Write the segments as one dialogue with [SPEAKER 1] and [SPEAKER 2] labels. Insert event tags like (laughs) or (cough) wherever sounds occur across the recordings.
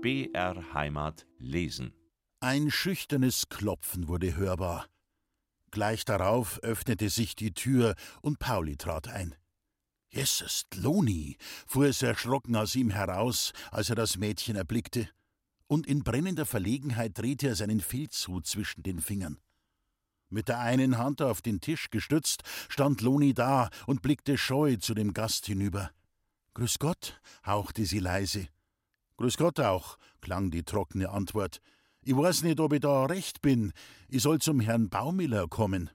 [SPEAKER 1] BR Heimat lesen.
[SPEAKER 2] Ein schüchternes Klopfen wurde hörbar. Gleich darauf öffnete sich die Tür und Pauli trat ein. Jesus, Loni, fuhr es erschrocken aus ihm heraus, als er das Mädchen erblickte, und in brennender Verlegenheit drehte er seinen Filzhut zwischen den Fingern. Mit der einen Hand auf den Tisch gestützt, stand Loni da und blickte scheu zu dem Gast hinüber. Grüß Gott, hauchte sie leise. Grüß Gott auch, klang die trockene Antwort. Ich weiß nicht, ob ich da recht bin. Ich soll zum Herrn Baumiller kommen.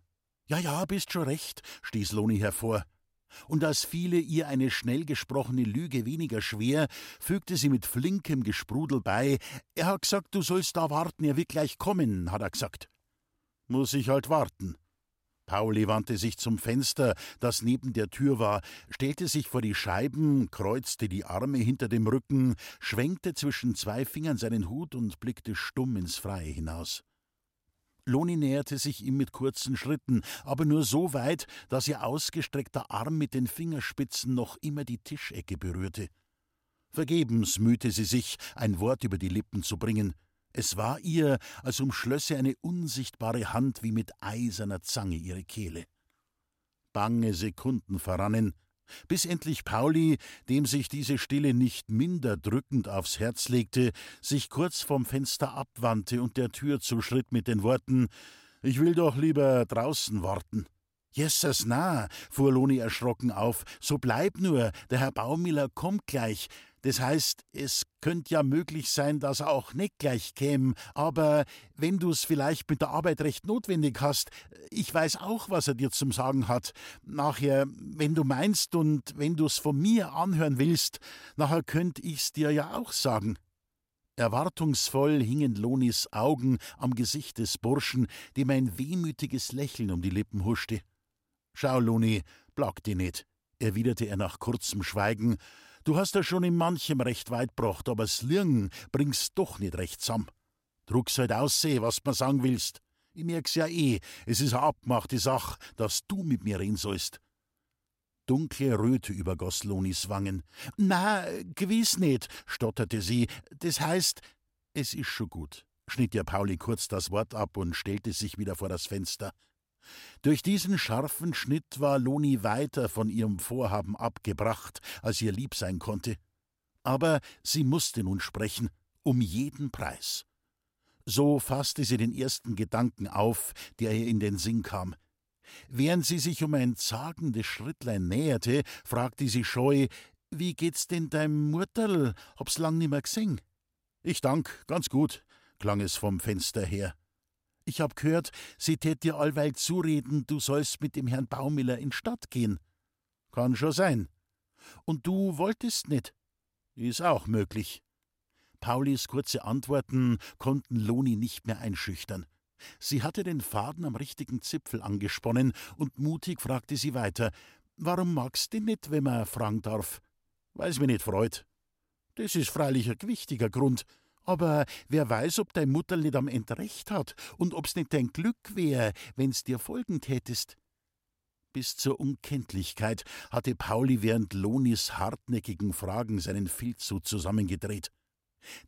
[SPEAKER 2] Ja, ja, bist schon recht, stieß Loni hervor. Und als fiele ihr eine schnell gesprochene Lüge weniger schwer, fügte sie mit flinkem Gesprudel bei: Er hat gesagt, du sollst da warten, er wird gleich kommen, hat er gesagt. Muss ich halt warten. Pauli wandte sich zum Fenster, das neben der Tür war, stellte sich vor die Scheiben, kreuzte die Arme hinter dem Rücken, schwenkte zwischen zwei Fingern seinen Hut und blickte stumm ins Freie hinaus. Loni näherte sich ihm mit kurzen Schritten, aber nur so weit, dass ihr ausgestreckter Arm mit den Fingerspitzen noch immer die Tischecke berührte. Vergebens mühte sie sich, ein Wort über die Lippen zu bringen. Es war ihr, als umschlösse eine unsichtbare Hand wie mit eiserner Zange ihre Kehle. Bange Sekunden verrannen, bis endlich Pauli, dem sich diese Stille nicht minder drückend aufs Herz legte, sich kurz vom Fenster abwandte und der Tür zuschritt mit den Worten Ich will doch lieber draußen warten. Jesus, na, fuhr Loni erschrocken auf, so bleib nur, der Herr Baumiller kommt gleich. Das heißt, es könnte ja möglich sein, dass er auch nicht gleich käme, aber wenn du's vielleicht mit der Arbeit recht notwendig hast, ich weiß auch, was er dir zum Sagen hat. Nachher, wenn du meinst und wenn du's von mir anhören willst, nachher könnt ich's dir ja auch sagen. Erwartungsvoll hingen Lonis Augen am Gesicht des Burschen, dem ein wehmütiges Lächeln um die Lippen huschte. Schau, Luni, plag dich nicht, erwiderte er nach kurzem Schweigen. Du hast ja schon in manchem recht weit gebracht, aber das Lirgen bringst doch nicht recht zusammen. Druck's halt ausseh, was du mir sagen willst. Ich merk's ja eh, es ist eine abgemachte Sache, dass du mit mir reden sollst. Dunkle Röte übergoss Lonis Wangen. Na, gewiss nicht, stotterte sie. Das heißt, es ist schon gut, schnitt ihr Pauli kurz das Wort ab und stellte sich wieder vor das Fenster. Durch diesen scharfen Schnitt war Loni weiter von ihrem Vorhaben abgebracht, als ihr lieb sein konnte. Aber sie musste nun sprechen, um jeden Preis. So fasste sie den ersten Gedanken auf, der ihr in den Sinn kam. Während sie sich um ein zagendes Schrittlein näherte, fragte sie scheu: Wie geht's denn deinem Mutterl? Hab's lang nimmer gesehen. Ich dank, ganz gut, klang es vom Fenster her. Ich hab gehört, sie tät dir allweil zureden, du sollst mit dem Herrn Baumiller in Stadt gehen. Kann schon sein. Und du wolltest nicht. Ist auch möglich. Paulis kurze Antworten konnten Loni nicht mehr einschüchtern. Sie hatte den Faden am richtigen Zipfel angesponnen und mutig fragte sie weiter: Warum magst du nicht, wenn man fragen darf? Weil's mir nicht freut. Das ist freilich ein gewichtiger Grund. Aber wer weiß, ob dein Mutter nicht am Ende recht hat und ob's nicht dein Glück wär, wenn's dir folgen tätest. Bis zur Unkenntlichkeit hatte Pauli während Lonis hartnäckigen Fragen seinen Filzhut zusammengedreht.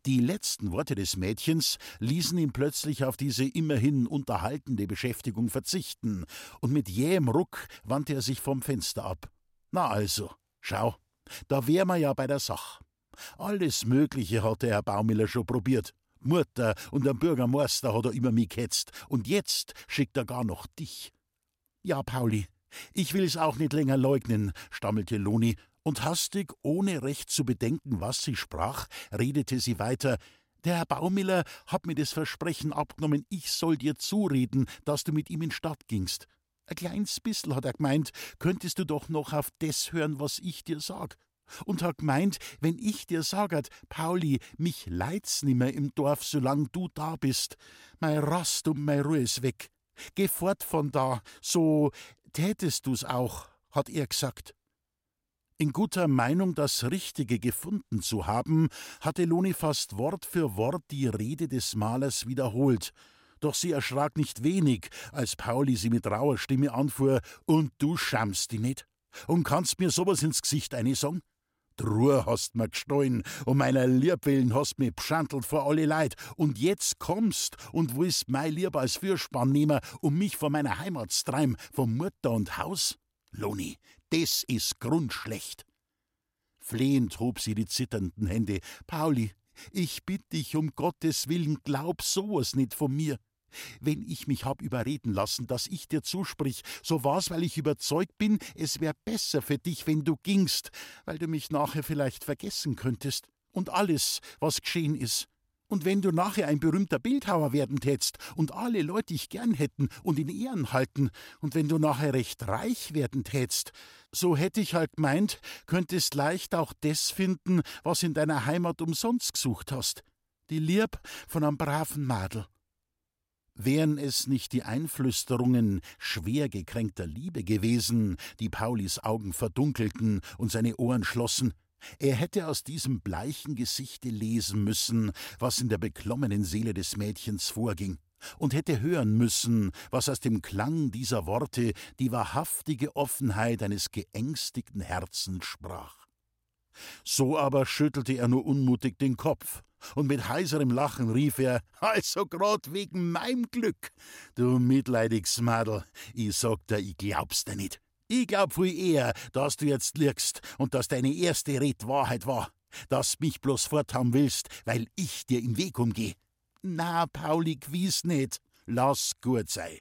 [SPEAKER 2] Die letzten Worte des Mädchens ließen ihn plötzlich auf diese immerhin unterhaltende Beschäftigung verzichten, und mit jähem Ruck wandte er sich vom Fenster ab. Na also, schau, da wär man ja bei der Sach. Alles Mögliche hat der Herr Baumiller schon probiert. Mutter und der Bürgermeister hat er immer mich ketzt. Und jetzt schickt er gar noch dich. Ja, Pauli, ich will's auch nicht länger leugnen, stammelte Loni, und hastig, ohne recht zu bedenken, was sie sprach, redete sie weiter. Der Herr Baumiller hat mir das Versprechen abgenommen, ich soll dir zureden, dass du mit ihm in Stadt gingst. Ein kleines bissel, hat er gemeint, könntest du doch noch auf das hören, was ich dir sag und hat gemeint, wenn ich dir saget, Pauli, mich leid's nimmer im Dorf, solang du da bist. Mei Rast und mei Ruhe ist weg. Geh fort von da, so tätest du's auch, hat er gesagt. In guter Meinung, das Richtige gefunden zu haben, hatte Loni fast Wort für Wort die Rede des Malers wiederholt. Doch sie erschrak nicht wenig, als Pauli sie mit rauer Stimme anfuhr: Und du schamst die nicht? Und kannst mir sowas ins Gesicht eine Truhe hast mir gestohlen und meiner Liebwillen hast mich beschandelt vor alle Leid. Und jetzt kommst und willst mein Lieb als Fürspann nehmen, um mich von meiner Heimat treiben, von Mutter und Haus? Loni, das ist grundschlecht. Flehend hob sie die zitternden Hände. Pauli, ich bitt dich um Gottes Willen, glaub sowas nicht von mir. Wenn ich mich hab überreden lassen, dass ich dir zusprich, so war's, weil ich überzeugt bin, es wär besser für dich, wenn du gingst, weil du mich nachher vielleicht vergessen könntest. Und alles, was geschehen ist. Und wenn du nachher ein berühmter Bildhauer werden tätst und alle Leute dich gern hätten und in Ehren halten, und wenn du nachher recht reich werden tätst, so hätte ich halt gemeint, könntest leicht auch das finden, was in deiner Heimat umsonst gesucht hast. Die Lieb von einem braven Madel. Wären es nicht die Einflüsterungen schwer gekränkter Liebe gewesen, die Paulis Augen verdunkelten und seine Ohren schlossen, er hätte aus diesem bleichen Gesichte lesen müssen, was in der beklommenen Seele des Mädchens vorging, und hätte hören müssen, was aus dem Klang dieser Worte die wahrhaftige Offenheit eines geängstigten Herzens sprach. So aber schüttelte er nur unmutig den Kopf, und mit heiserem Lachen rief er: Also grad wegen meinem Glück. Du mitleidiges Madel, ich sag dir, ich glaub's dir nicht. Ich glaub viel eher, dass du jetzt liegst und dass deine erste Red Wahrheit war, dass mich bloß forthaben willst, weil ich dir im Weg umgeh. Na, Pauli, gewiss nicht. Lass gut sei.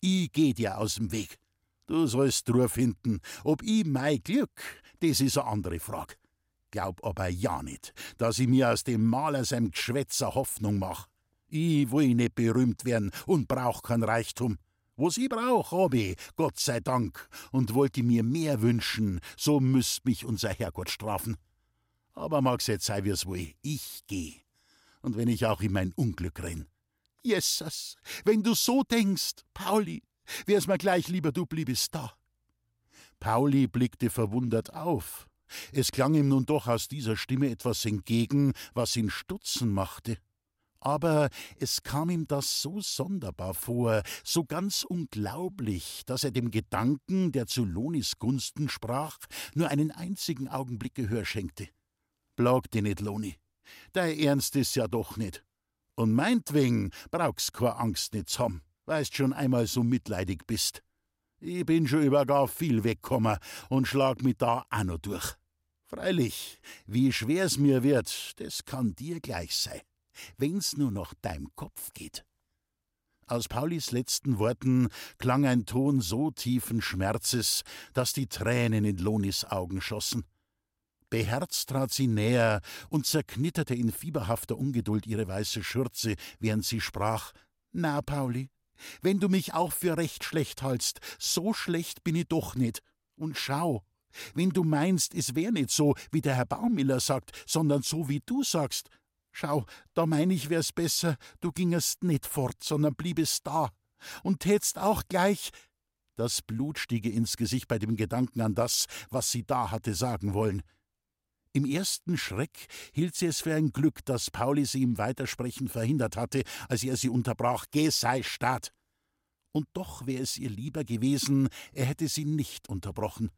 [SPEAKER 2] Ich geh dir aus dem Weg. Du sollst Ruhe finden. Ob ich mein Glück, das ist eine andere Frage glaub aber ja nicht, dass ich mir aus dem Maler seinem Geschwätzer Hoffnung mach. Ich will nicht berühmt werden und brauch kein Reichtum. Was ich brauch, hab ich, Gott sei Dank, und wollte mir mehr wünschen, so müsst mich unser Herrgott strafen. Aber mag's jetzt sei wie's wohl, ich geh. Und wenn ich auch in mein Unglück renn. Jesus, wenn du so denkst, Pauli, wär's mir gleich lieber, du bliebest da. Pauli blickte verwundert auf. Es klang ihm nun doch aus dieser Stimme etwas entgegen, was ihn stutzen machte. Aber es kam ihm das so sonderbar vor, so ganz unglaublich, dass er dem Gedanken, der zu Lonis Gunsten sprach, nur einen einzigen Augenblick Gehör schenkte. Blag dich nicht, Loni. Dein Ernst ist ja doch nicht. Und meinetwegen brauchst keine Angst nicht haben, weißt schon einmal so mitleidig bist. Ich bin schon über gar viel weggekommen und schlag mich da auch noch durch. Freilich, wie schwer's mir wird, das kann dir gleich sein, wenn's nur noch deinem Kopf geht. Aus Paulis letzten Worten klang ein Ton so tiefen Schmerzes, dass die Tränen in Lonis Augen schossen. Beherzt trat sie näher und zerknitterte in fieberhafter Ungeduld ihre weiße Schürze, während sie sprach: Na, Pauli, wenn du mich auch für recht schlecht hältst, so schlecht bin ich doch nicht. Und schau, wenn du meinst, es wär nicht so, wie der Herr Baumiller sagt, sondern so, wie du sagst, schau, da mein ich, wär's besser, du gingest nicht fort, sondern bliebest da und tätst auch gleich. Das Blut stiege ins Gesicht bei dem Gedanken an das, was sie da hatte sagen wollen. Im ersten Schreck hielt sie es für ein Glück, dass Pauli sie im Weitersprechen verhindert hatte, als er sie unterbrach. Geh, sei Staat! Und doch wäre es ihr lieber gewesen, er hätte sie nicht unterbrochen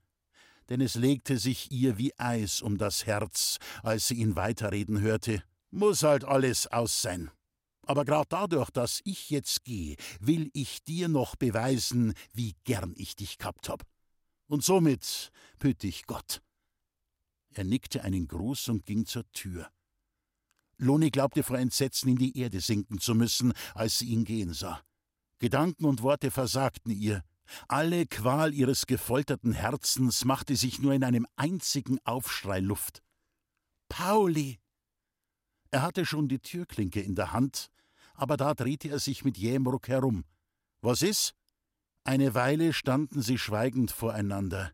[SPEAKER 2] denn es legte sich ihr wie Eis um das Herz, als sie ihn weiterreden hörte. Muss halt alles aus sein. Aber grad dadurch, dass ich jetzt gehe, will ich dir noch beweisen, wie gern ich dich gehabt hab. Und somit bitte ich Gott. Er nickte einen Gruß und ging zur Tür. Loni glaubte vor Entsetzen in die Erde sinken zu müssen, als sie ihn gehen sah. Gedanken und Worte versagten ihr. Alle Qual ihres gefolterten Herzens machte sich nur in einem einzigen Aufschrei Luft. Pauli! Er hatte schon die Türklinke in der Hand, aber da drehte er sich mit jähem Ruck herum. Was ist? Eine Weile standen sie schweigend voreinander.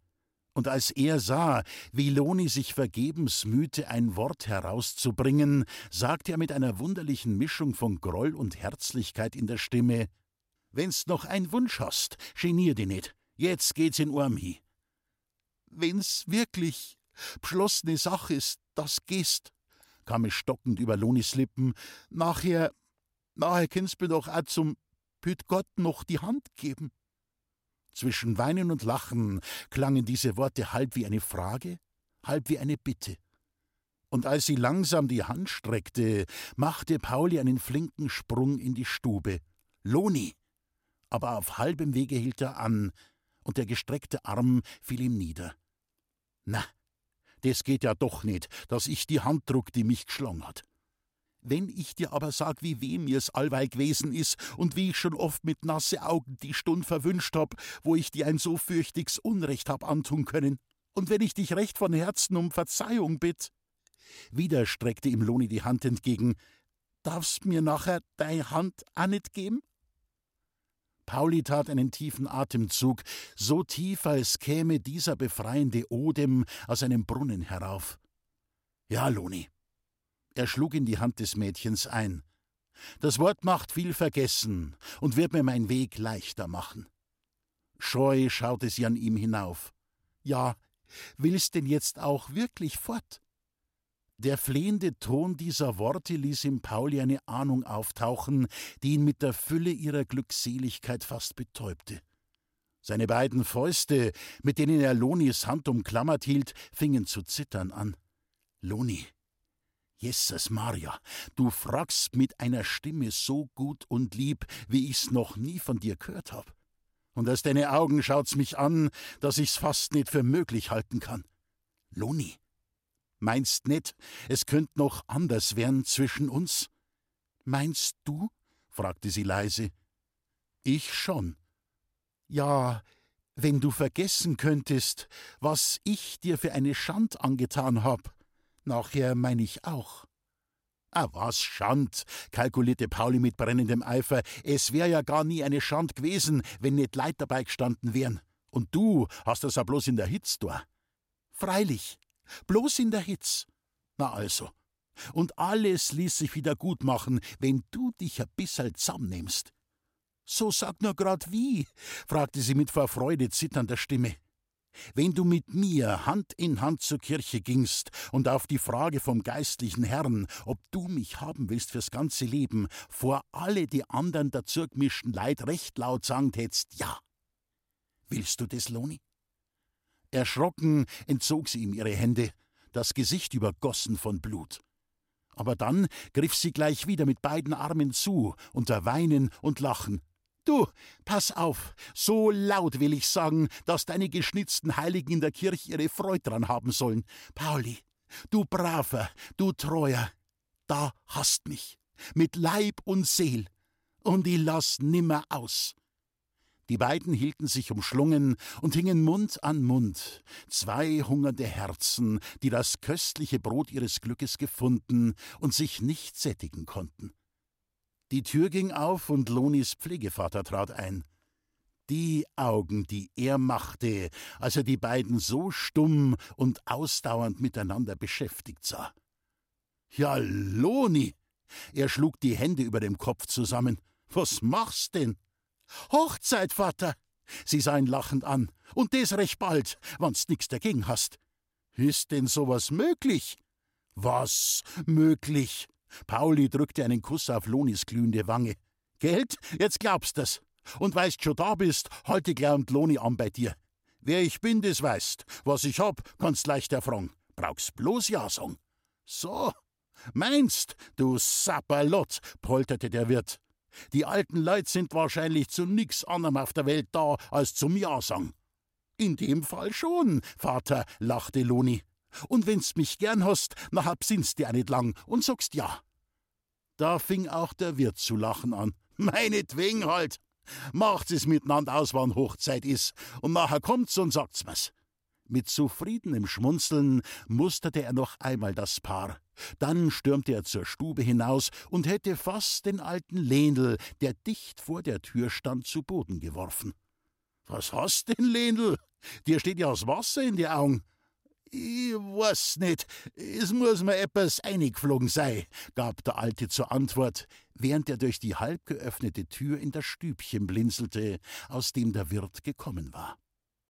[SPEAKER 2] Und als er sah, wie Loni sich vergebens mühte, ein Wort herauszubringen, sagte er mit einer wunderlichen Mischung von Groll und Herzlichkeit in der Stimme Wenn's noch ein Wunsch hast, genier dich nicht. Jetzt geht's in Arm hi. Wenn's wirklich beschlossene Sache ist, das gehst, kam es stockend über Lonis Lippen. Nachher, nachher kannst mir doch auch zum Püt Gott noch die Hand geben. Zwischen Weinen und Lachen klangen diese Worte halb wie eine Frage, halb wie eine Bitte. Und als sie langsam die Hand streckte, machte Pauli einen flinken Sprung in die Stube. Loni! Aber auf halbem Wege hielt er an, und der gestreckte Arm fiel ihm nieder. Na, das geht ja doch nicht, dass ich die Hand druck, die mich geschlagen hat. Wenn ich dir aber sag, wie weh mir's allweil gewesen is und wie ich schon oft mit nasse Augen die Stund verwünscht hab, wo ich dir ein so fürchtiges Unrecht hab antun können, und wenn ich dich recht von Herzen um Verzeihung bitt. Wieder streckte ihm Loni die Hand entgegen. Darfst mir nachher deine Hand auch nicht geben? Pauli tat einen tiefen Atemzug, so tief, als käme dieser befreiende Odem aus einem Brunnen herauf. Ja, Loni, er schlug in die Hand des Mädchens ein. Das Wort macht viel vergessen und wird mir mein Weg leichter machen. Scheu schaute sie an ihm hinauf. Ja, willst denn jetzt auch wirklich fort? Der flehende Ton dieser Worte ließ im Pauli eine Ahnung auftauchen, die ihn mit der Fülle ihrer Glückseligkeit fast betäubte. Seine beiden Fäuste, mit denen er Lonis Hand umklammert hielt, fingen zu zittern an. Loni, Jesus Maria, du fragst mit einer Stimme so gut und lieb, wie ich's noch nie von dir gehört hab. Und aus deine Augen schaut's mich an, dass ich's fast nicht für möglich halten kann. Loni, meinst nicht, es könnt noch anders werden zwischen uns? Meinst du? fragte sie leise. Ich schon. Ja, wenn du vergessen könntest, was ich dir für eine Schand angetan hab, Nachher meine ich auch. Ah, was Schand, kalkulierte Pauli mit brennendem Eifer. Es wär ja gar nie eine Schand gewesen, wenn nicht Leid dabei gestanden wären. Und du hast das ja bloß in der Hitz da. Freilich, bloß in der Hitz. Na also. Und alles ließ sich wieder gut machen, wenn du dich ein bisserl zusammennimmst. So sag nur grad wie, fragte sie mit vor Freude zitternder Stimme. Wenn du mit mir Hand in Hand zur Kirche gingst und auf die Frage vom geistlichen Herrn, ob du mich haben willst fürs ganze Leben, vor alle die anderen dazu gemischten Leid recht laut sagen hättest, ja. Willst du das, Loni? Erschrocken entzog sie ihm ihre Hände, das Gesicht übergossen von Blut. Aber dann griff sie gleich wieder mit beiden Armen zu, unter Weinen und Lachen. Du, pass auf, so laut will ich sagen, dass deine geschnitzten Heiligen in der Kirche ihre Freude dran haben sollen. Pauli, du braver, du treuer, da hast mich, mit Leib und Seel, und ich lass nimmer aus. Die beiden hielten sich umschlungen und hingen Mund an Mund, zwei hungernde Herzen, die das köstliche Brot ihres Glückes gefunden und sich nicht sättigen konnten. Die Tür ging auf und Lonis Pflegevater trat ein. Die Augen, die er machte, als er die beiden so stumm und ausdauernd miteinander beschäftigt sah. Ja, Loni! Er schlug die Hände über dem Kopf zusammen. Was machst denn? Hochzeit, Vater! Sie sah ihn lachend an. Und des recht bald, wann's nix dagegen hast. Ist denn sowas möglich? Was möglich? Pauli drückte einen Kuss auf Lonis glühende Wange. Geld? Jetzt glaubst das. Und weißt schon da bist, halte glaubt Loni an bei dir. Wer ich bin, das weißt. Was ich hab, kannst leicht erfragen. Brauchst bloß Ja sagen. So. Meinst, du Sapperlot, polterte der Wirt. Die alten Leut sind wahrscheinlich zu nix anderem auf der Welt da, als zum Ja sagen. In dem Fall schon, Vater, lachte Loni. Und wenn's mich gern hast, nachher besinnst dir auch nicht lang und sagst ja. Da fing auch der Wirt zu lachen an. (laughs) Meinetwegen halt. Macht's es miteinander aus, wann Hochzeit is, und nachher kommt's und sagt's mir's. Mit zufriedenem Schmunzeln musterte er noch einmal das Paar. Dann stürmte er zur Stube hinaus und hätte fast den alten Lehnl, der dicht vor der Tür stand, zu Boden geworfen. Was hast denn, Lehnl? Dir steht ja das Wasser in die Augen. Ich weiß nicht, es muss mir etwas eingeflogen sein, gab der Alte zur Antwort, während er durch die halb geöffnete Tür in das Stübchen blinzelte, aus dem der Wirt gekommen war.